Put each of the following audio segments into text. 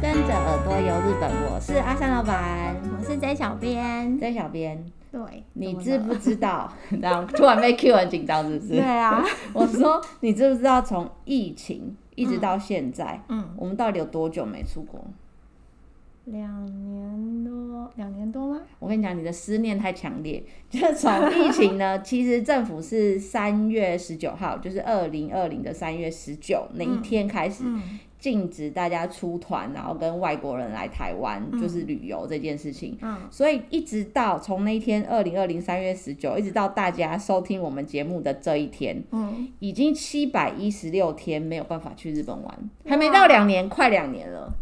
跟着耳朵游日本，我是阿三老板，我是 J 小编，J 小编，对，你知不知道？然后突然被 Q 很紧张，是不是？对啊，我说你知不知道从疫情一直到现在，嗯，我们到底有多久没出国？两年多，两年多吗？我跟你讲，你的思念太强烈。就是从疫情呢，其实政府是三月十九号，就是二零二零的三月十九那一天开始禁止大家出团，然后跟外国人来台湾，就是旅游这件事情。嗯，所以一直到从那一天二零二零三月十九，一直到大家收听我们节目的这一天，嗯，已经七百一十六天没有办法去日本玩，还没到两年，快两年了。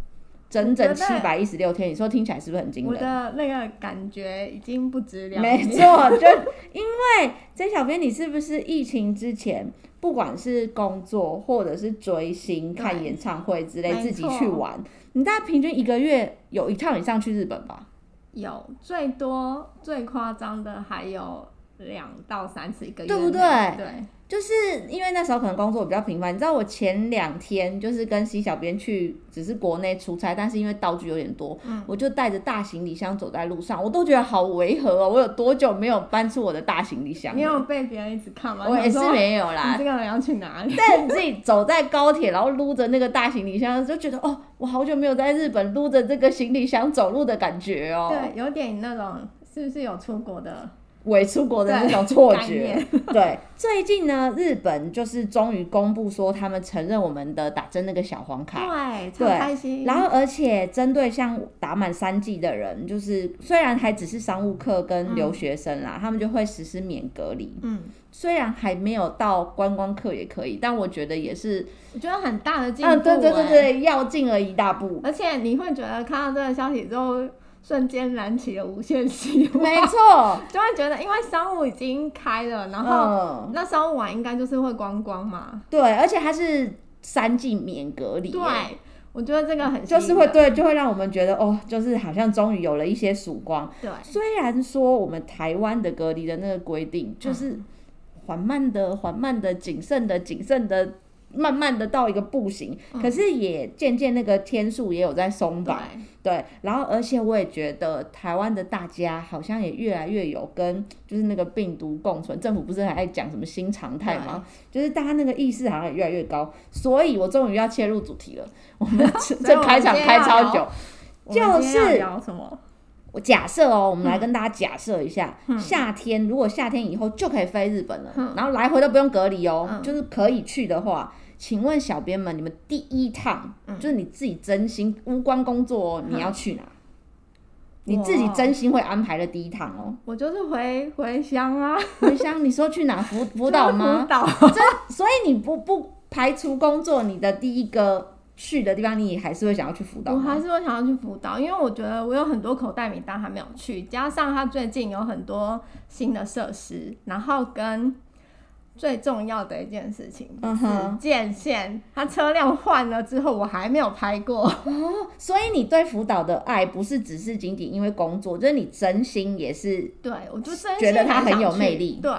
整整七百一十六天，你说听起来是不是很惊人？我的那个感觉已经不止两年。没错，就因为曾小编，你是不是疫情之前，不管是工作或者是追星、看演唱会之类，自己去玩，你大概平均一个月有一趟以上去日本吧？有，最多最夸张的还有两到三次一个月，对不对？对。就是因为那时候可能工作比较频繁，你知道我前两天就是跟 C 小编去，只是国内出差，但是因为道具有点多，嗯、我就带着大行李箱走在路上，我都觉得好违和哦。我有多久没有搬出我的大行李箱？你有被别人一直看吗？我也是没有啦。你这个人要去哪里？但你自己走在高铁，然后撸着那个大行李箱，就觉得哦，我好久没有在日本撸着这个行李箱走路的感觉哦。对，有点那种是不是有出国的？伪出国的那种错觉，对。最近呢，日本就是终于公布说，他们承认我们的打针那个小黄卡，对，超开心。然后，而且针对像打满三剂的人，就是虽然还只是商务客跟留学生啦，嗯、他们就会实施免隔离。嗯，虽然还没有到观光客也可以，但我觉得也是，我觉得很大的进步、欸。嗯，对对对对，要进了一大步。而且你会觉得看到这个消息之后。瞬间燃起了无限希望，没错，就会觉得因为商务已经开了，然后那商务玩应该就是会观光嘛。对，而且它是三季免隔离。对，我觉得这个很就是会对，就会让我们觉得哦，就是好像终于有了一些曙光。对，虽然说我们台湾的隔离的那个规定就是缓慢的、缓慢的、谨慎的、谨慎的。慢慢的到一个步行，可是也渐渐那个天数也有在松绑，嗯、对，然后而且我也觉得台湾的大家好像也越来越有跟就是那个病毒共存，政府不是还爱讲什么新常态吗？就是大家那个意识好像也越来越高，所以我终于要切入主题了，我们这 开场开超久，就是聊什么？我假设哦，我们来跟大家假设一下，嗯、夏天如果夏天以后就可以飞日本了，嗯、然后来回都不用隔离哦，嗯、就是可以去的话。请问小编们，你们第一趟、嗯、就是你自己真心无关工作、哦，你要去哪？嗯、你自己真心会安排的第一趟哦。我就是回回乡啊，回乡。你说去哪？辅辅导吗？福岛。所以你不不排除工作，你的第一个去的地方，你还是会想要去辅导。我还是会想要去辅导，因为我觉得我有很多口袋名单还没有去，加上他最近有很多新的设施，然后跟。最重要的一件事情，嗯哼，紫箭线，它车辆换了之后，我还没有拍过。哦，所以你对福岛的爱不是只是仅仅因为工作，就是你真心也是。对，我就真觉得它很有魅力。对，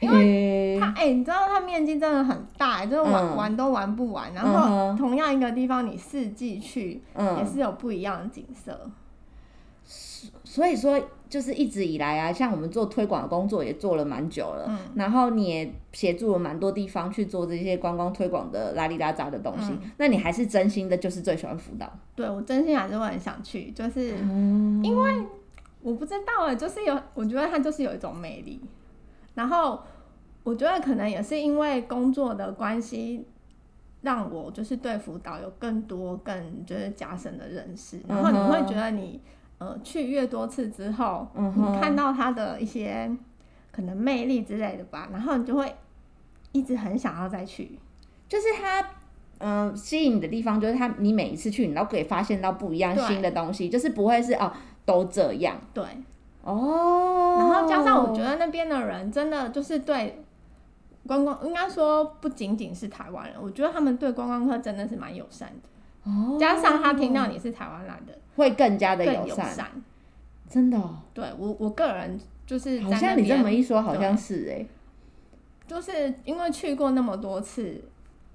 因为它，哎、欸，你知道它面积真的很大，就是玩、嗯、玩都玩不完。然后同样一个地方，你四季去，也是有不一样的景色。所、所以说。就是一直以来啊，像我们做推广的工作也做了蛮久了，嗯、然后你也协助了蛮多地方去做这些观光推广的拉里拉杂的东西，嗯、那你还是真心的，就是最喜欢辅导？对，我真心还是会很想去，就是因为我不知道啊，就是有，我觉得它就是有一种魅力，然后我觉得可能也是因为工作的关系，让我就是对辅导有更多更就是加深的认识，然后你会觉得你。呃，去越多次之后，嗯、你看到它的一些可能魅力之类的吧，然后你就会一直很想要再去。就是它，嗯、呃，吸引你的地方就是它，你每一次去，你都可以发现到不一样新的东西，就是不会是哦都这样。对，哦。然后加上我觉得那边的人真的就是对观光，应该说不仅仅是台湾人，我觉得他们对观光客真的是蛮友善的。哦。加上他听到你是台湾来的。会更加的友善，友善。真的、哦。对我，我个人就是好像你这么一说，好像是哎、欸，就是因为去过那么多次，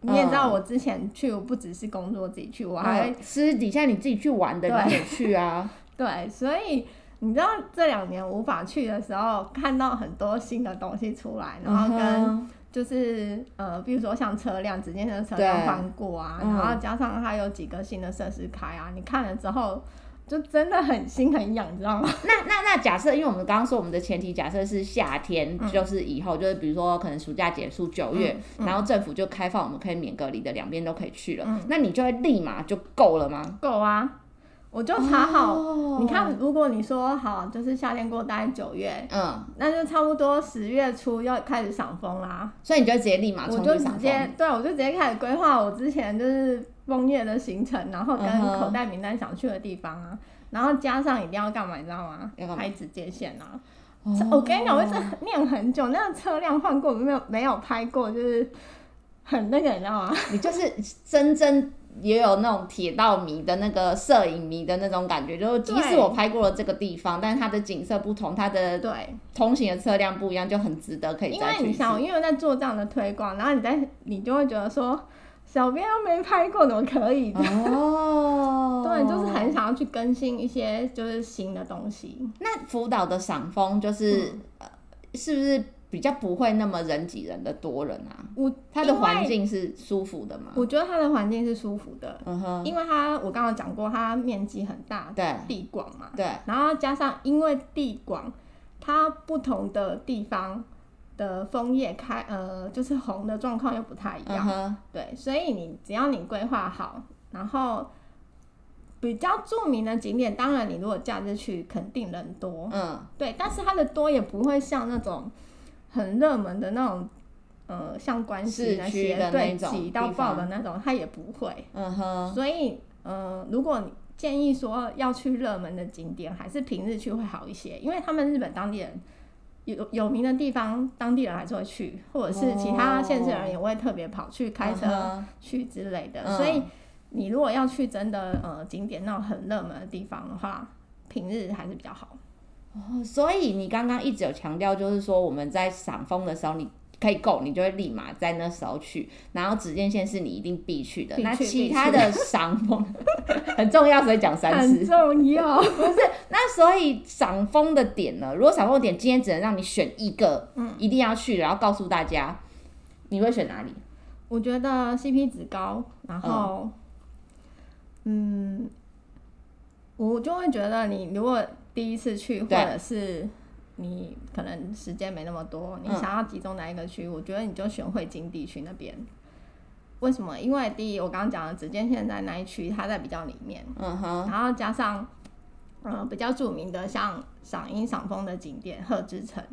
你也知道我之前去，我不只是工作自己去，我还、嗯、私底下你自己去玩的，你也去啊。对，所以你知道这两年无法去的时候，看到很多新的东西出来，然后跟就是呃，比如说像车辆，直接的车辆换过啊，然后加上它有几个新的设施开啊，你看了之后。就真的很心很痒，你知道吗？那那那假设，因为我们刚刚说我们的前提假设是夏天，嗯、就是以后就是比如说可能暑假结束九月，然后政府就开放我们可以免隔离的两边都可以去了，嗯、那你就会立马就够了吗？够啊，我就查好，哦、你看如果你说好就是夏天过大概九月，嗯，那就差不多十月初要开始赏枫啦，所以你就直接立马我就直接对，我就直接开始规划我之前就是。枫叶的行程，然后跟口袋名单想去的地方啊，uh. 然后加上一定要干嘛，你知道吗？拍直接线啊！Oh. 我跟你讲，我一直念很久，那个车辆换过没有？没有拍过，就是很那个，你知道吗？你就是真正也有那种铁道迷的那个摄影迷的那种感觉，就是即使我拍过了这个地方，但是它的景色不同，它的对通行的车辆不一样，就很值得可以再去。因为你想，因为我在做这样的推广，然后你在你就会觉得说。小编又没拍过，怎么可以？哦，对，就是很想要去更新一些就是新的东西。那福岛的赏枫就是、是不是比较不会那么人挤人的多人啊？我它的环境是舒服的吗？我觉得它的环境是舒服的，嗯哼，因为它我刚刚讲过，它面积很大，对，地广嘛，对，然后加上因为地广，它不同的地方。的枫叶开，呃，就是红的状况又不太一样，uh. 对，所以你只要你规划好，然后比较著名的景点，当然你如果假日去，肯定人多，嗯，对，但是它的多也不会像那种很热门的那种，呃，像关系那些对挤到爆的那种，他也不会，嗯哼、uh，huh. 所以，呃，如果你建议说要去热门的景点，还是平日去会好一些，因为他们日本当地人。有有名的地方，当地人还是会去，或者是其他县市人也会特别跑去开车去之类的。Oh. 所以你如果要去真的呃景点那种很热门的地方的话，平日还是比较好。哦，oh, 所以你刚刚一直有强调，就是说我们在赏风的时候，你。可以够，你就会立马在那时候去。然后紫见线是你一定必去的。去那其他的赏风很重要，所以讲三次。很重要。不是，那所以赏风的点呢？如果赏风的点今天只能让你选一个，嗯，一定要去，然后告诉大家，你会选哪里？我觉得 CP 值高，然后，嗯，嗯，我就会觉得你如果第一次去，或者是。你可能时间没那么多，你想要集中哪一个区？嗯、我觉得你就选汇金地区那边。为什么？因为第一，我刚刚讲的紫见现在那一区，它在比较里面。嗯哼。然后加上，嗯，比较著名的像赏樱赏枫的景点鹤之城，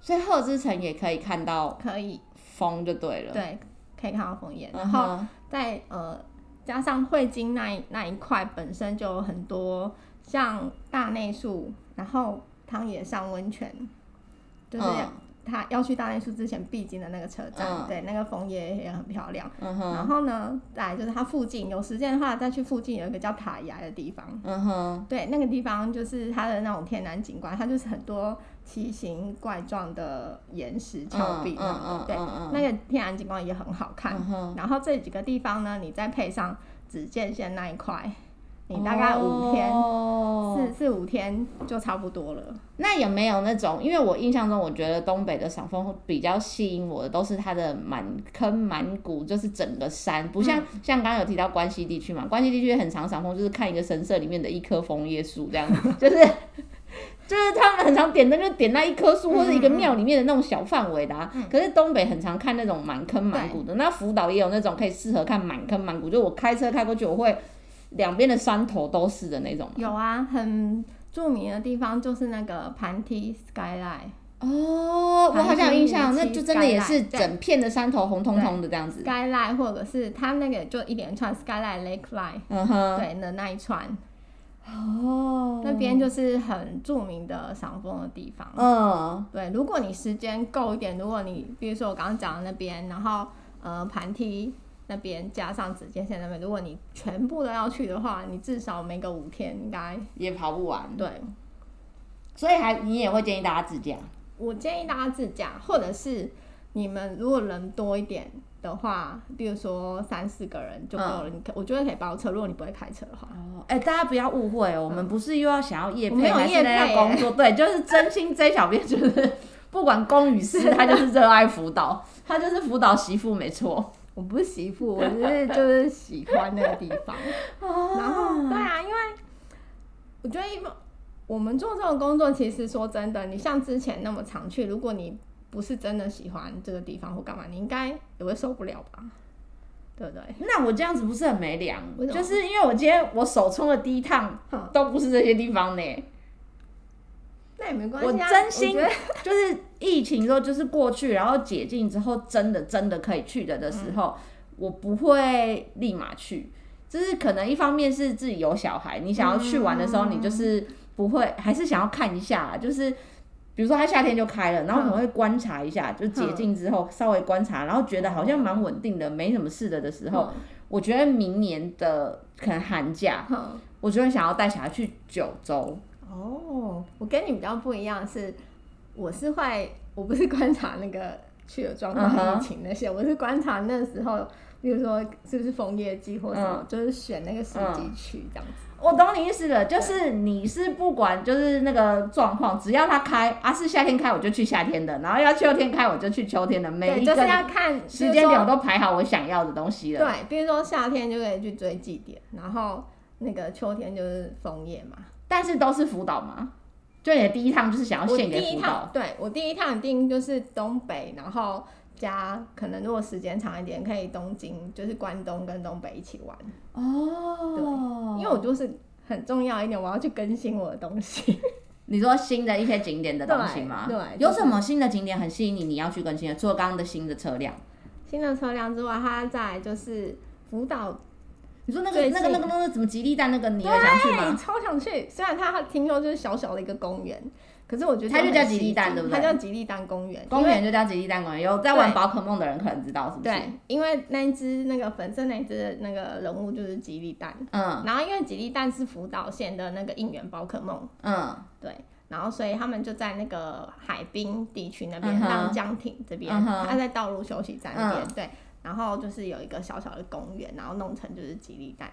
所以鹤之城也可以看到，可以枫就对了。对，可以看到枫叶。然后在呃，加上汇金那一那一块本身就有很多像大内宿，然后。汤野上温泉，就是他要去大内宿之前必经的那个车站，嗯、对，那个枫叶也很漂亮。嗯、哼然后呢，再来就是它附近有时间的话，再去附近有一个叫塔崖的地方。嗯哼，对，那个地方就是它的那种天然景观，它就是很多奇形怪状的岩石峭壁，对，那个天然景观也很好看。嗯、然后这几个地方呢，你再配上紫见线那一块。你大概五天，哦、四四五天就差不多了。那有没有那种？因为我印象中，我觉得东北的赏枫比较吸引我的，都是它的满坑满谷，就是整个山，不像、嗯、像刚刚有提到关西地区嘛。关西地区很常赏枫，就是看一个神社里面的一棵枫叶树这样子，就是就是他们很常点灯，就点那一棵树或者一个庙里面的那种小范围的、啊。嗯、可是东北很常看那种满坑满谷的，那福岛也有那种可以适合看满坑满谷，就我开车开过去，我会。两边的山头都是的那种。有啊，很著名的地方就是那个盘梯 skyline。哦，我好像有印象，那就真的也是整片的山头红彤彤的这样子。skyline 或者是它那个就一连串 skyline lake line，嗯哼，对的那一串。哦。那边就是很著名的赏枫的地方。嗯。对，如果你时间够一点，如果你比如说我刚刚讲的那边，然后呃盘梯。那边加上紫见线那边，如果你全部都要去的话，你至少没个五天应该也跑不完。对，所以还你也会建议大家自驾？我建议大家自驾，或者是你们如果人多一点，的话，比如说三四个人就够了。你我觉得可以包车，如果你不会开车的话。哦，哎、欸，大家不要误会、哦，我们不是又要想要业配，没有业配，还是要工作？对，就是真心追小编就是不管公与私，他就是热爱辅导，他就是辅导媳妇，没错。我不是媳妇，我是就是喜欢那个地方。然 后，对啊，因为我觉得一般我们做这种工作，其实说真的，你像之前那么常去，如果你不是真的喜欢这个地方或干嘛，你应该也会受不了吧？对不对？那我这样子不是很没良？就是因为我今天我手冲的第一趟都不是这些地方呢。那也没关系啊。我真心就是疫情之后就是过去，然后解禁之后真的真的可以去的的时候，嗯、我不会立马去。就是可能一方面是自己有小孩，你想要去玩的时候，你就是不会，还是想要看一下，就是。比如说，它夏天就开了，然后可能会观察一下，就解禁之后稍微观察，然后觉得好像蛮稳定的，没什么事的的时候，我觉得明年的可能寒假，我就会想要带小孩去九州。哦，我跟你比较不一样，是我是会，我不是观察那个去的状况、疫情那些，我是观察那时候，比如说是不是枫叶季或什么，就是选那个时机去这样子。我懂你意思了，就是你是不管就是那个状况，只要它开啊，是夏天开我就去夏天的，然后要秋天开我就去秋天的，每一个就是要看时间点我都排好我想要的东西了。对，比如说夏天就可以去追祭典，然后那个秋天就是枫叶嘛。但是都是辅导嘛，就你的第一趟就是想要献给辅导。对，我第一趟一定就是东北，然后加可能如果时间长一点，可以东京，就是关东跟东北一起玩。哦，对，因为我就是很重要一点，我要去更新我的东西。你说新的一些景点的东西吗？对，有什么新的景点很吸引你，你要去更新的？除了刚刚的新的车辆，新的车辆之外，它在就是辅导。你说那个那个那个那个怎么吉利蛋那个，你也想去吗？超想去，虽然它听说就是小小的一个公园。可是我觉得它就叫吉利蛋，对不对？它叫吉利蛋公园，公园就叫吉利蛋公园。有在玩宝可梦的人可能知道，是不是？对，因为那一只那个粉色那一只那个人物就是吉利蛋。嗯。然后因为吉利蛋是福岛县的那个应援宝可梦。嗯。对。然后所以他们就在那个海滨地区那边，浪江町这边，他在道路休息站那边。嗯。对。然后就是有一个小小的公园，然后弄成就是吉利蛋。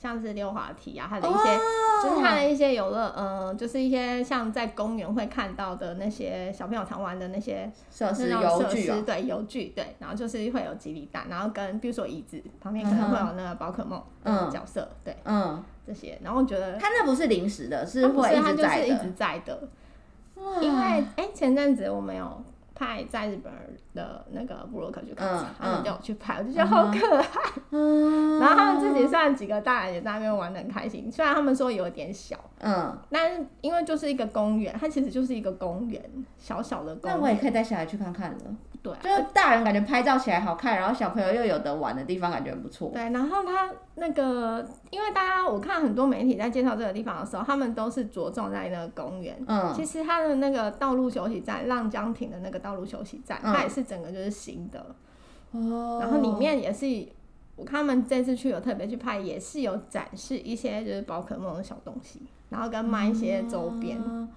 像是溜滑梯啊，它的一些，oh! 就是它的一些游乐，嗯、呃，就是一些像在公园会看到的那些小朋友常玩的那些设施、游具、喔，对，游具，对，然后就是会有吉利蛋，然后跟比如说椅子旁边可能会有那个宝可梦的角色，嗯、对，嗯，这些，然后我觉得它那不是临时的，是会一直在的，它就是一直在的，因为哎、欸，前阵子我们有。派在日本的那个布洛克去看，他们叫我去拍，我就觉得好可爱。嗯、然后他们自己算几个大人也在那边玩的很开心，虽然他们说有点小，嗯，但因为就是一个公园，它其实就是一个公园，小小的公园。那我也可以带小孩去看看了。对、啊，就是大人感觉拍照起来好看，然后小朋友又有得玩的地方，感觉很不错。对，然后他那个，因为大家我看很多媒体在介绍这个地方的时候，他们都是着重在那个公园。嗯，其实它的那个道路休息站，浪江亭的那个道路休息站，它也是整个就是新的。哦、嗯。然后里面也是，我看他们这次去有特别去拍，也是有展示一些就是宝可梦的小东西，然后跟卖一些周边。嗯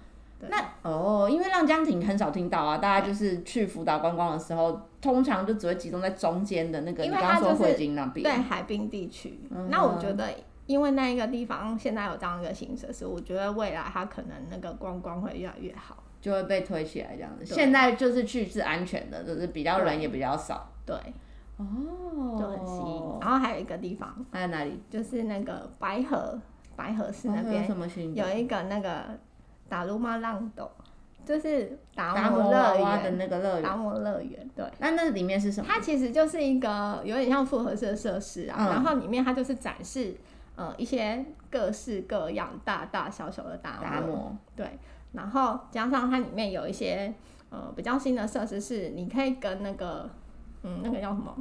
那哦，因为浪江亭很少听到啊，大家就是去福岛观光的时候，通常就只会集中在中间的那个，你刚刚说汇金那边，对，海滨地区。嗯。那我觉得，因为那一个地方现在有这样一个新设施，我觉得未来它可能那个观光会越来越好，就会被推起来这样子。现在就是去是安全的，就是比较人也比较少。对。哦。就很吸引。然后还有一个地方，还有哪里？就是那个白河，白河市那边有一个那个。达鲁玛浪斗，就是达摩乐园的那个乐园。达摩乐园，对。那那里面是什么？它其实就是一个有点像复合式的设施啊、嗯，然后里面它就是展示呃一些各式各样、大大小小的达摩。达摩。对。然后加上它里面有一些呃比较新的设施，是你可以跟那个嗯那个叫什么，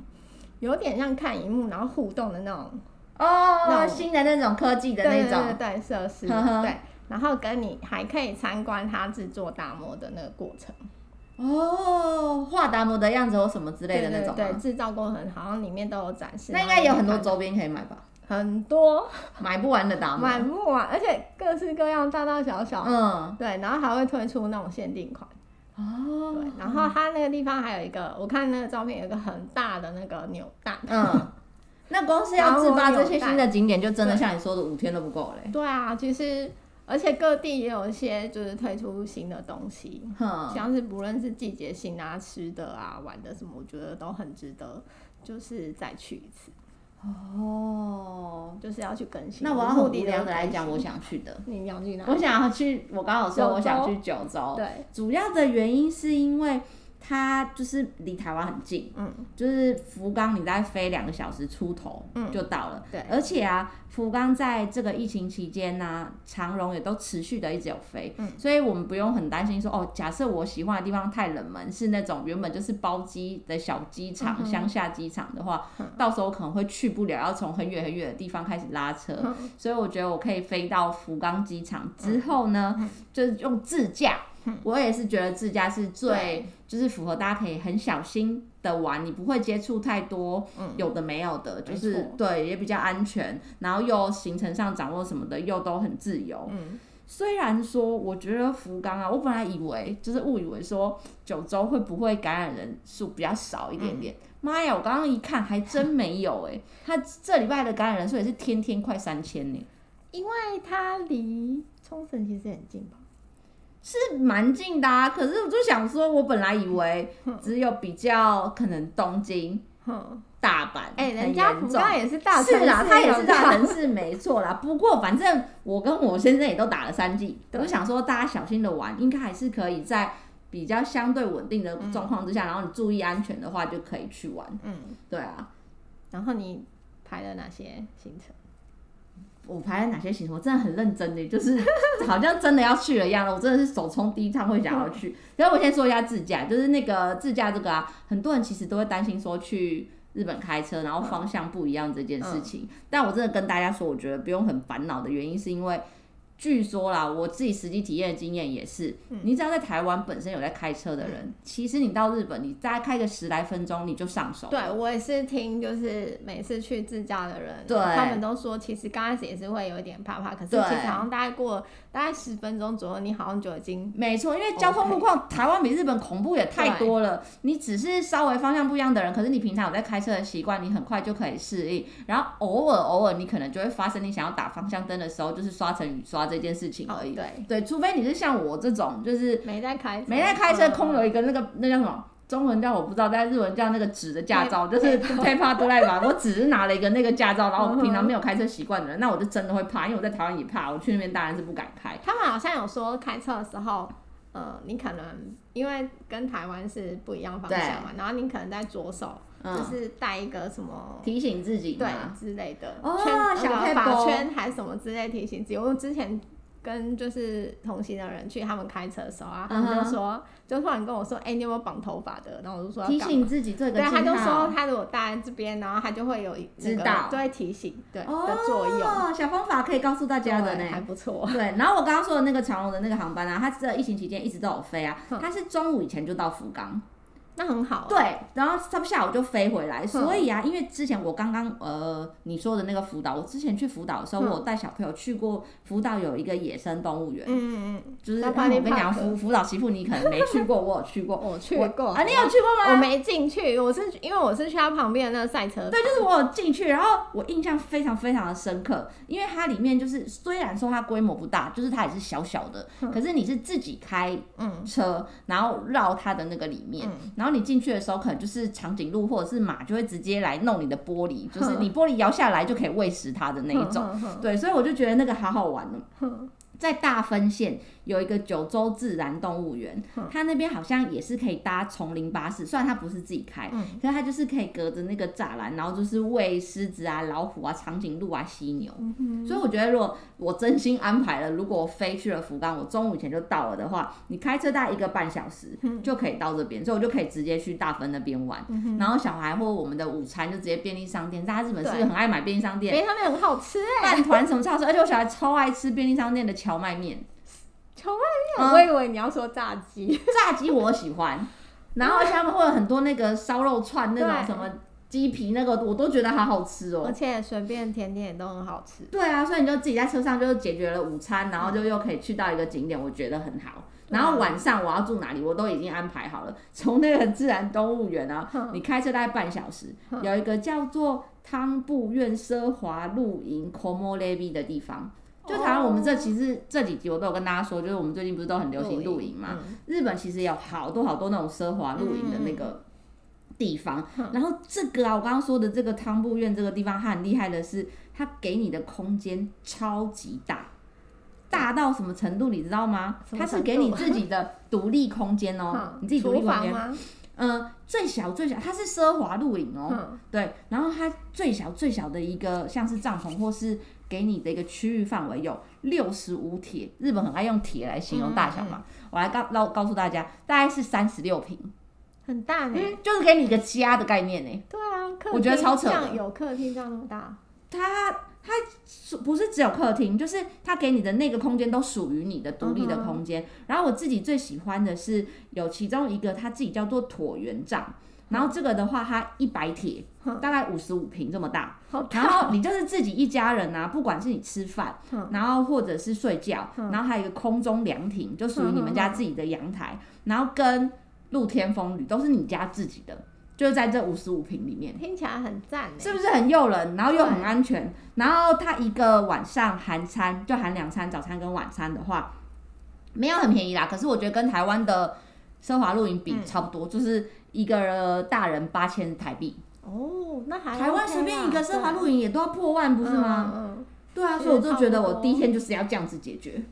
有点像看荧幕然后互动的那种哦，那新的那种科技的那种对设施，对。然后跟你还可以参观他制作达摩的那个过程哦，画达摩的样子或什么之类的那种，对，制造过程好像里面都有展示。那应该有很多周边可以买吧？很多，买不完的达摩，买不完，而且各式各样，大大小小，嗯，对，然后还会推出那种限定款。哦，对，然后它那个地方还有一个，我看那个照片有一个很大的那个扭蛋。嗯，那光是要自发这些新的景点，就真的像你说的五天都不够嘞。对啊，其实而且各地也有一些就是推出新的东西，嗯，像是不论是季节性啊、吃的啊、玩的什么，我觉得都很值得，就是再去一次。哦，就是要去更新。那我要很无聊的来讲，我想去的。你想去哪？我想要去，我刚好说我想去九州。对，主要的原因是因为。它就是离台湾很近，嗯，就是福冈，你再飞两个小时出头，就到了。对，而且啊，福冈在这个疫情期间呢、啊，长荣也都持续的一直有飞，嗯，所以我们不用很担心说，哦，假设我喜欢的地方太冷门，是那种原本就是包机的小机场、乡、嗯、下机场的话，嗯、到时候可能会去不了，要从很远很远的地方开始拉车，嗯、所以我觉得我可以飞到福冈机场之后呢，嗯、就是用自驾。我也是觉得自驾是最，就是符合大家可以很小心的玩，你不会接触太多有的没有的，就是对，也比较安全，然后又行程上掌握什么的又都很自由。虽然说我觉得福冈啊，我本来以为就是误以为说九州会不会感染人数比较少一点点，妈呀，我刚刚一看还真没有哎，他这礼拜的感染人数也是天天快三千呢，因为他离冲绳其实很近吧。是蛮近的啊，可是我就想说，我本来以为只有比较可能东京、大阪，哎、欸，人家福冈也是大城市，是啊，它也是大城市，没错啦。不过反正我跟我先生也都打了三剂，我想说大家小心的玩，应该还是可以在比较相对稳定的状况之下，然后你注意安全的话，就可以去玩。嗯，对啊。然后你排了哪些行程？我排了哪些行程？我真的很认真的，就是好像真的要去了一样的。我真的是首冲第一趟会想要去。然后我先说一下自驾，就是那个自驾这个啊，很多人其实都会担心说去日本开车，然后方向不一样这件事情。但我真的跟大家说，我觉得不用很烦恼的原因是因为。据说啦，我自己实际体验的经验也是，嗯、你只要在台湾本身有在开车的人，嗯、其实你到日本，你大概开个十来分钟你就上手。对，我也是听，就是每次去自驾的人，对他们都说，其实刚开始也是会有一点怕怕，可是其实好像大概过大概十分钟左右，你好像就已经没错，因为交通路况台湾比日本恐怖也太多了。你只是稍微方向不一样的人，可是你平常有在开车的习惯，你很快就可以适应。然后偶尔偶尔你可能就会发生，你想要打方向灯的时候，就是刷成雨刷这件事情而已。对对，除非你是像我这种，就是没在开没在开车，空有一个那个那叫什么？中文叫我不知道，但日文叫那个纸的驾照，就是害怕都来吧。我只是拿了一个那个驾照，然后我平常没有开车习惯的人，那我就真的会怕，因为我在台湾也怕，我去那边当然是不敢开。他们好像有说开车的时候，呃，你可能因为跟台湾是不一样方向嘛，然后你可能在左手就是带一个什么提醒自己，对之类的圈，小法圈还是什么之类提醒自己。我之前。跟就是同行的人去，他们开车的时候啊，他们就说，就突然跟我说，哎、欸，你有没有绑头发的？然后我就说提醒自己这个，对，他就说他如果戴在这边，然后他就会有一知道，就会提醒，对、哦、的作用。小方法可以告诉大家的呢，还不错。对，然后我刚刚说的那个长荣的那个航班啊，它这疫情期间一直都有飞啊，它是中午以前就到福冈。那很好、啊，对，然后他们下午就飞回来，所以啊，因为之前我刚刚呃你说的那个福岛，我之前去福岛的时候，我带小朋友去过福岛有一个野生动物园，嗯嗯就是我跟你讲福福岛媳妇你可能没去过，我有去过，我去过。啊，你有去过吗？我没进去，我是因为我是去他旁边的那个赛车，对，就是我有进去，然后我印象非常非常的深刻，因为它里面就是虽然说它规模不大，就是它也是小小的，可是你是自己开车，然后绕它的那个里面，然后你进去的时候。可能就是长颈鹿或者是马就会直接来弄你的玻璃，就是你玻璃摇下来就可以喂食它的那一种，对，所以我就觉得那个好好玩呢。在大分县有一个九州自然动物园，它那边好像也是可以搭丛林巴士，虽然它不是自己开，可是它就是可以隔着那个栅栏，然后就是喂狮子啊、老虎啊、长颈鹿啊、犀牛。所以我觉得，如果我真心安排了，如果我飞去了福冈，我中午以前就到了的话，你开车大概一个半小时就可以到这边，所以我就可以直接去大分那边玩。然后小孩或我们的午餐就直接便利商店，大家日本是不是很爱买便利商店？便利商店很好吃哎，饭团什么超好吃，而且我小孩超爱吃便利商店的荞麦面。蕎麦面，我以为你要说炸鸡，炸鸡我喜欢。然后他们会有很多那个烧肉串那种什么鸡皮那个，我都觉得好好吃哦。而且随便甜点也都很好吃。对啊，所以你就自己在车上就解决了午餐，然后就又可以去到一个景点，我觉得很好。然后晚上我要住哪里，我都已经安排好了。从那个自然动物园啊，你开车大概半小时，有一个叫做汤布院奢华露营 Komo Levy 的地方。就台湾，我们这其实这几集我都有跟大家说，就是我们最近不是都很流行露营嘛？日本其实有好多好多那种奢华露营的那个地方。然后这个啊，我刚刚说的这个汤布院这个地方，它很厉害的是，它给你的空间超级大。大到什么程度，你知道吗？它是给你自己的独立空间哦、喔，你自己独立空间。嗯，最小最小，它是奢华露营哦、喔，对。然后它最小最小的一个像是帐篷，或是给你的一个区域范围有六十五铁。日本很爱用铁来形容大小嘛。我来告告告诉大家，大概是三十六平，很大呢、嗯，就是给你一个家的概念呢。对啊，我觉得超扯的。有客厅这样那么大，它。它不是只有客厅，就是它给你的那个空间都属于你的独立的空间。Uh. 然后我自己最喜欢的是有其中一个，它自己叫做椭圆帐。然后这个的话，它一百铁，uh. 大概五十五平这么大。Uh. 然后你就是自己一家人啊，不管是你吃饭，uh. 然后或者是睡觉，uh. 然后还有一个空中凉亭，就属于你们家自己的阳台。Uh. 然后跟露天风吕都是你家自己的。就是在这五十五平里面，听起来很赞，是不是很诱人？然后又很安全。然后它一个晚上含餐，就含两餐，早餐跟晚餐的话，没有很便宜啦。可是我觉得跟台湾的奢华露营比差不多，嗯、就是一个大人八千台币。哦，那还、OK、台湾随便一个奢华露营也都要破万，不是吗？嗯嗯、对啊，所以我就觉得我第一天就是要这样子解决。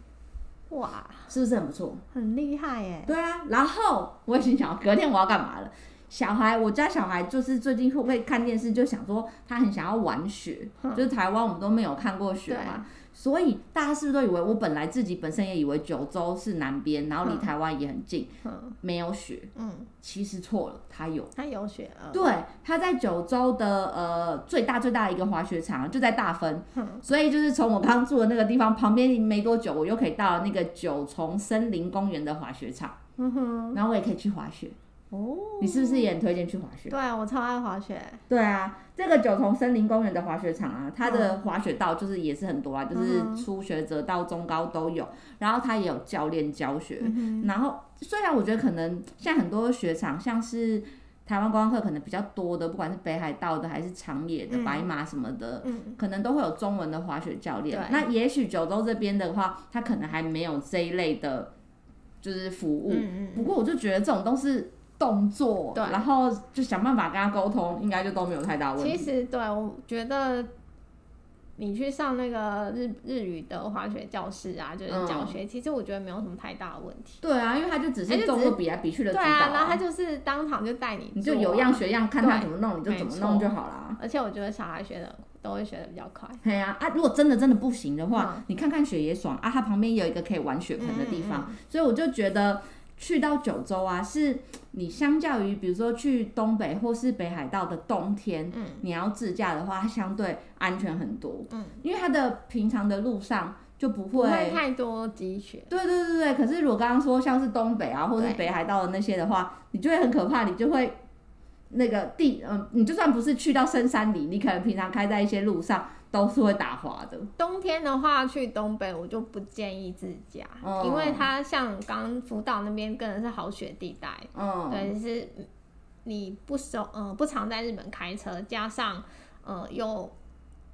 哇，是不是很不错？很厉害耶。对啊，然后我已经想，隔天我要干嘛了？小孩，我家小孩就是最近会不会看电视，就想说他很想要玩雪，嗯、就是台湾我们都没有看过雪嘛，对所以大家是不是都以为我本来自己本身也以为九州是南边，然后离台湾也很近，嗯、没有雪，嗯，其实错了，它有，它有雪，嗯、对，它在九州的呃最大最大的一个滑雪场就在大分，嗯、所以就是从我刚住的那个地方旁边没多久，我又可以到了那个九重森林公园的滑雪场，然后我也可以去滑雪。哦，你是不是也很推荐去滑雪？对啊，我超爱滑雪。对啊，这个九重森林公园的滑雪场啊，它的滑雪道就是也是很多啊，嗯、就是初学者到中高都有，然后它也有教练教学。嗯、然后虽然我觉得可能像很多雪场，像是台湾观光客可能比较多的，不管是北海道的还是长野的、嗯、白马什么的，嗯、可能都会有中文的滑雪教练。那也许九州这边的话，它可能还没有这一类的，就是服务。不过我就觉得这种都是。动作，对，然后就想办法跟他沟通，应该就都没有太大问题。其实，对，我觉得你去上那个日日语的滑雪教室啊，就是教学，嗯、其实我觉得没有什么太大的问题。对啊，因为他就只是动作比来比去的指导、啊。对啊，然后他就是当场就带你、啊，你就有样学样，看他怎么弄，你就怎么弄就好了。而且我觉得小孩学的都会学的比较快。对啊，啊，如果真的真的不行的话，嗯、你看看雪也爽啊，它旁边有一个可以玩雪盆的地方，嗯嗯嗯，所以我就觉得。去到九州啊，是你相较于比如说去东北或是北海道的冬天，嗯，你要自驾的话，它相对安全很多，嗯，因为它的平常的路上就不会，不会太多积雪。对对对对，可是如果刚刚说像是东北啊，或是北海道的那些的话，你就会很可怕，你就会那个地，嗯，你就算不是去到深山里，你可能平常开在一些路上。都是会打滑的。冬天的话，去东北我就不建议自驾，嗯、因为它像刚福岛那边，更是好雪地带。嗯，对，是你不熟，嗯，不常在日本开车，加上，嗯，又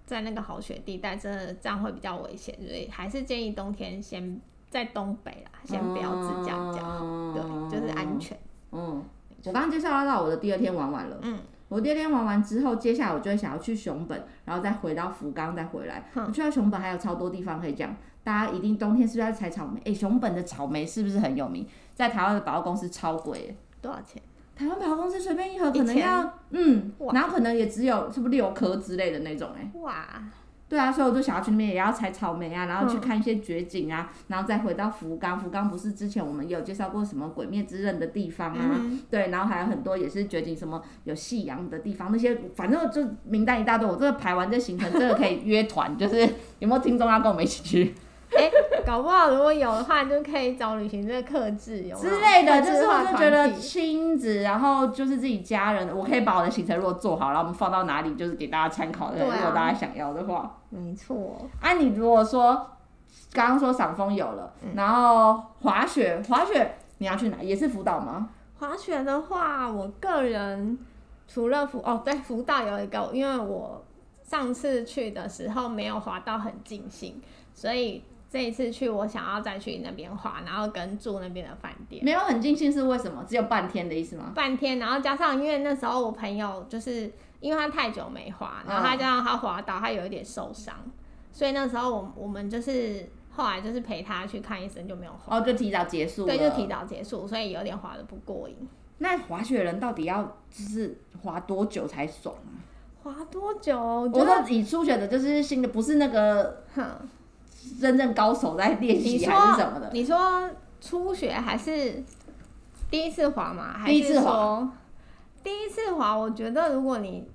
在那个好雪地带，真的这样会比较危险，所以还是建议冬天先在东北啦，先不要自驾比较好。嗯、对，就是安全。嗯，我刚刚介绍到我的第二天玩完了。嗯。我第二天玩完之后，接下来我就会想要去熊本，然后再回到福冈，再回来。嗯、我去到熊本还有超多地方可以讲，大家一定冬天是不是要采草莓？哎、欸，熊本的草莓是不是很有名？在台湾的百货公司超贵，多少钱？台湾百货公司随便一盒可能要，嗯，然后可能也只有是不是六颗之类的那种、欸？哎，哇。对啊，所以我就想要去那边，也要采草莓啊，然后去看一些绝景啊，嗯、然后再回到福冈。福冈不是之前我们有介绍过什么鬼灭之刃的地方啊？嗯、对，然后还有很多也是绝景，什么有夕阳的地方，那些反正就名单一大堆。我这个排完这行程，这个可以约团，就是有没有听众要跟我们一起去？哎、欸，搞不好如果有的话，就可以找旅行社克制有有之类的，就是我就觉得亲子，然后就是自己家人，我可以把我的行程如果做好，然后我们放到哪里，就是给大家参考的。啊、如果大家想要的话，没错。啊，你如果说刚刚说赏枫有了，嗯、然后滑雪，滑雪你要去哪？也是福岛吗？滑雪的话，我个人除了福哦，对，福岛有一个，因为我上次去的时候没有滑到很尽兴，所以。这一次去，我想要再去那边滑，然后跟住那边的饭店。没有很尽兴是为什么？只有半天的意思吗？半天，然后加上因为那时候我朋友就是因为他太久没滑，然后他加上他滑倒，他有一点受伤，所以那时候我我们就是后来就是陪他去看医生，就没有滑。哦，就提早结束。对，就提早结束，所以有点滑的不过瘾。那滑雪人到底要就是滑多久才爽啊？滑多久？我说以初学的就是新的，不是那个。哼。真正高手在练习还是什么的？你说初学还是第一次滑吗？还是说第一次滑？我觉得如果你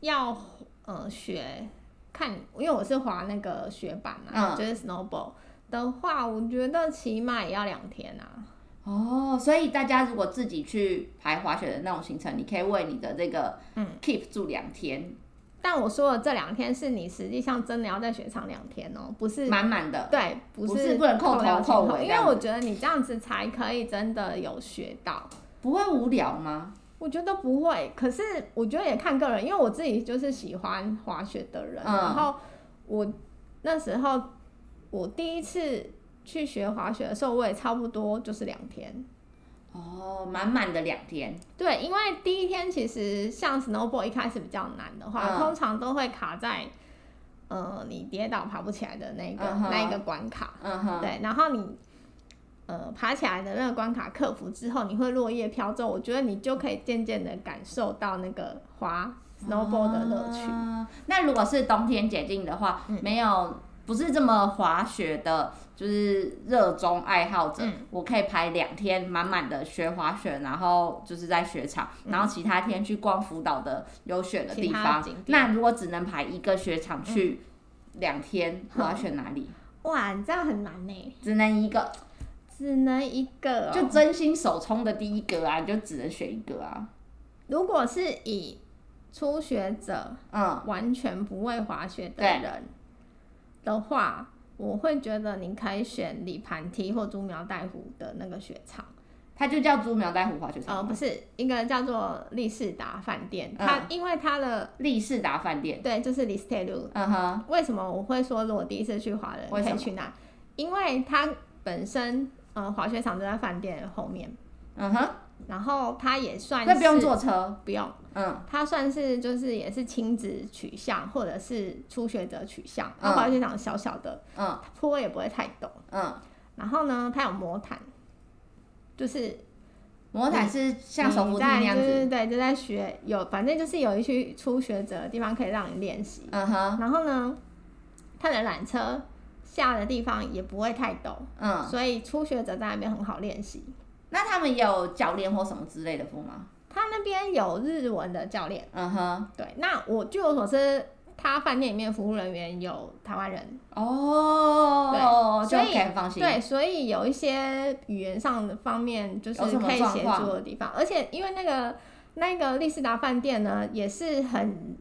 要呃学看，因为我是滑那个雪板嘛，嗯、就是 snowboard 的话，我觉得起码也要两天啊。哦，所以大家如果自己去排滑雪的那种行程，你可以为你的这个嗯 keep 住两天。但我说的这两天是你实际上真的要在雪场两天哦，不是满满的，对，不是，不是不能扣头扣尾，因为我觉得你这样子才可以真的有学到，不会无聊吗？我觉得不会，可是我觉得也看个人，因为我自己就是喜欢滑雪的人，嗯、然后我那时候我第一次去学滑雪的时候，我也差不多就是两天。哦，满满的两天。对，因为第一天其实像 snowboard 一开始比较难的话，嗯、通常都会卡在，呃，你跌倒爬不起来的那个、嗯、那一个关卡。嗯哼。对，然后你，呃，爬起来的那个关卡克服之后，你会落叶飘走，我觉得你就可以渐渐的感受到那个滑 snowboard 的乐趣、啊。那如果是冬天解禁的话，嗯、没有。不是这么滑雪的，就是热衷爱好者，嗯、我可以排两天满满的学滑雪，然后就是在雪场，嗯、然后其他天去逛福岛的有雪的地方。那如果只能排一个雪场去两天，我要选哪里？哇，你这样很难呢。只能一个，只能一个、哦，就真心手冲的第一个啊，你就只能选一个啊。如果是以初学者，嗯，完全不会滑雪的人。的话，我会觉得你可以选里盘梯或猪苗代湖的那个雪场，它就叫猪苗代湖滑雪场。呃，不是，一个叫做利士达饭店，它因为它的利士达饭店，对，就是 Listeru。嗯哼。为什么我会说，如果第一次去滑的人可以去那？因为它本身呃滑雪场就在饭店后面。嗯哼。然后它也算是，那不用坐车，不用。嗯，它算是就是也是亲子取向，或者是初学者取向。它滑雪场小小的，嗯，坡也不会太陡，嗯。然后呢，它有魔毯，就是魔毯是像手扶梯那样子，对对对，就在学有，反正就是有一些初学者的地方可以让你练习。嗯哼。然后呢，它的缆车下的地方也不会太陡，嗯，所以初学者在那边很好练习。那他们有教练或什么之类的不吗？他那边有日文的教练，嗯哼，对。那我据我所知，他饭店里面服务人员有台湾人哦，对，所以很放心。对，所以有一些语言上的方面就是可以协助的地方。而且因为那个那个丽思达饭店呢，也是很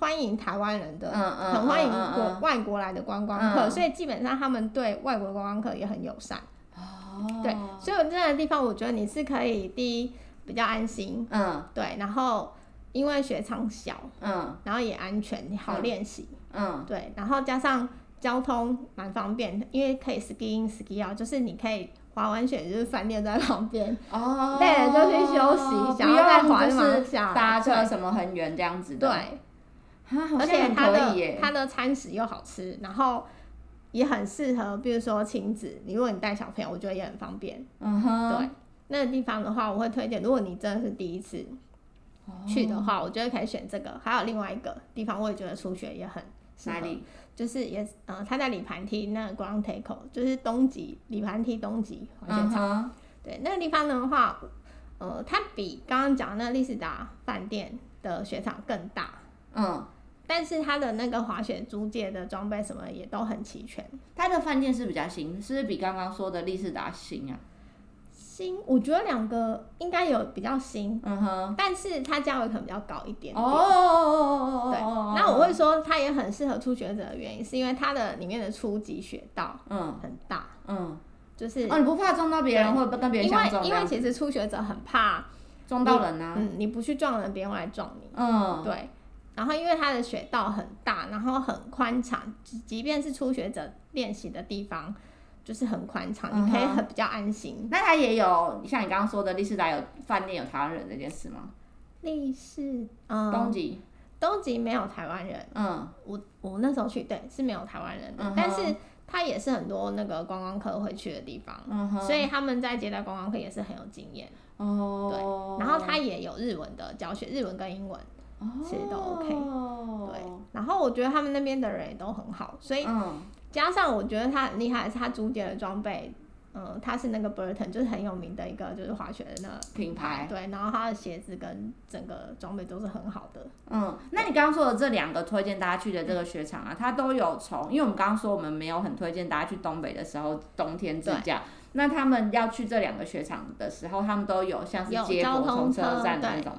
欢迎台湾人的，嗯嗯，很欢迎国外国来的观光客，嗯、所以基本上他们对外国观光客也很友善。哦，对，所以我这样的地方，我觉得你是可以第一。比较安心，嗯，对，然后因为雪场小，嗯，然后也安全，好练习，嗯，对，然后加上交通蛮方便，因为可以 ski in ski out，就是你可以滑完雪就是饭店在旁边，哦，累了就去休息，想要再滑就搭车什么很远这样子的，对，而且它的它的餐食又好吃，然后也很适合，比如说亲子，你如果你带小朋友，我觉得也很方便，嗯哼，对。那个地方的话，我会推荐。如果你真的是第一次去的话，哦、我觉得可以选这个。还有另外一个地方，我也觉得初学也很适合，哪里？就是也呃，它在里盘梯那个 Grand Takeo，就是东极里盘梯东极滑雪场。对，那个地方的话，呃，它比刚刚讲的那个丽士达饭店的雪场更大。嗯，但是它的那个滑雪租借的装备什么也都很齐全。它的饭店是比较新，是不是比刚刚说的丽士达新啊？新，我觉得两个应该有比较新，嗯哼，但是它价位可能比较高一点点。哦哦哦哦对，那我会说它也很适合初学者的原因，是因为它的里面的初级雪道，嗯，很大，嗯，就是哦，你不怕撞到别人，或者跟别人相撞？因为因为其实初学者很怕撞到人啊，嗯，你不去撞人，别人会来撞你，嗯，对。然后因为它的雪道很大，然后很宽敞，即便是初学者练习的地方。就是很宽敞，你可以很比较安心。嗯、那他也有像你刚刚说的，丽士达有饭店有台湾人这件事吗？丽士，嗯，东极，东极没有台湾人。嗯，我我那时候去，对，是没有台湾人的，嗯、但是他也是很多那个观光客会去的地方，嗯、所以他们在接待观光客也是很有经验。哦，对，然后他也有日文的教学，日文跟英文，其实都 OK。对，然后我觉得他们那边的人也都很好，所以。嗯加上我觉得他很厉害，是他租借的装备，嗯，他是那个 Burton，就是很有名的一个就是滑雪的那个品牌，对，然后他的鞋子跟整个装备都是很好的。嗯，那你刚刚说的这两个推荐大家去的这个雪场啊，它都有从，因为我们刚刚说我们没有很推荐大家去东北的时候冬天自驾，那他们要去这两个雪场的时候，他们都有像是接驳通车站的那种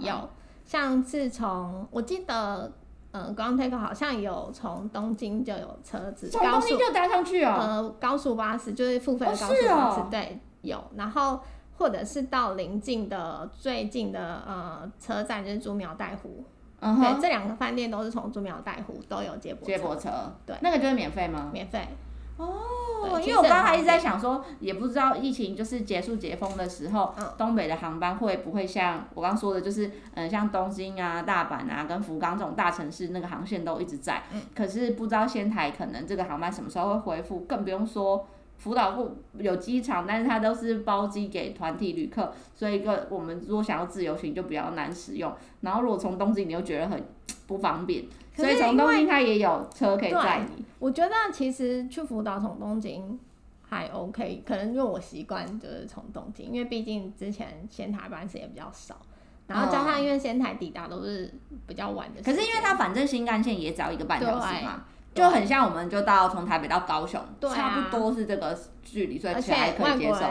像是从我记得。嗯，GrandTech 好像有从东京就有车子，从东京就搭上去哦。呃，高速巴士就是付费的高速巴士，哦哦、对，有。然后或者是到邻近的最近的呃车站就是竹苗代湖，对，这两个饭店都是从竹苗代湖都有接驳接驳车，对，那个就是免费吗？免费。哦，因为我刚刚还一直在想说，也不知道疫情就是结束解封的时候，嗯、东北的航班会不会像我刚刚说的，就是嗯，像东京啊、大阪啊、跟福冈这种大城市，那个航线都一直在。嗯、可是不知道仙台可能这个航班什么时候会恢复，更不用说福岛不有机场，但是它都是包机给团体旅客，所以一个我们如果想要自由行就比较难使用。然后如果从东京你又觉得很不方便。所以从东京它也有车可以载你。我觉得其实去福岛从东京还 OK，可能因为我习惯就是从东京，因为毕竟之前仙台班次也比较少，然后加上因为仙台抵达都是比较晚的。可是因为它反正新干线也只要一个半小时嘛，就很像我们就到从台北到高雄，差不多是这个距离，所以其实还可以接受。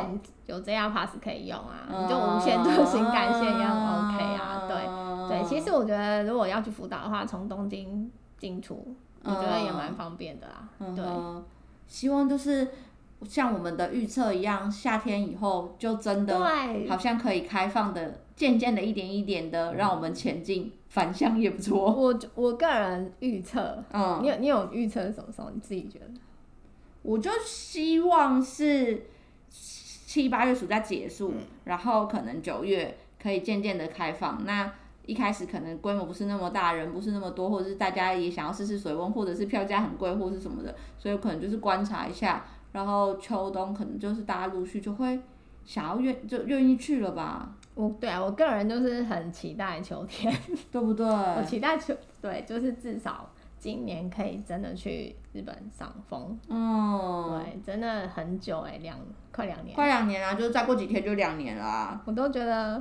有 JR Pass 可以用啊，你就无限坐新干线也很 OK 啊，对。对，其实我觉得如果要去福岛的话，从东京进出，我觉得也蛮方便的啦。嗯、对、嗯，希望就是像我们的预测一样，夏天以后就真的好像可以开放的，渐渐的一点一点的让我们前进，反向也不错。我我个人预测，嗯，你有你有预测什么时候？你自己觉得？我就希望是七八月暑假结束，嗯、然后可能九月可以渐渐的开放。那一开始可能规模不是那么大，人不是那么多，或者是大家也想要试试水温，或者是票价很贵，或者是什么的，所以可能就是观察一下，然后秋冬可能就是大家陆续就会想要愿就愿意去了吧。我对啊，我个人就是很期待秋天，对不对？我期待秋，对，就是至少今年可以真的去日本赏枫。嗯，对，真的很久哎、欸，两快两年，快两年啊，就是再过几天就两年了啊。我都觉得。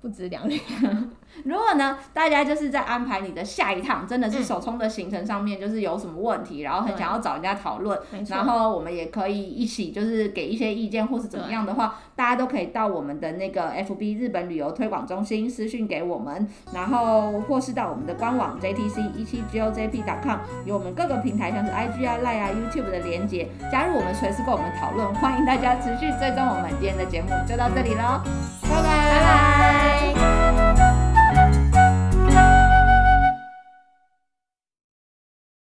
不止两年。如果呢，大家就是在安排你的下一趟，真的是手冲的行程上面，就是有什么问题，嗯、然后很想要找人家讨论，然后我们也可以一起就是给一些意见或是怎么样的话，大家都可以到我们的那个 FB 日本旅游推广中心私讯给我们，然后或是到我们的官网 JTC 一七 GOJP.com，有我们各个平台像是 IG 啊、Line 啊、YouTube 的连接，加入我们随时跟我们讨论，欢迎大家持续追踪我们今天的节目，就到这里喽，拜拜。拜拜。い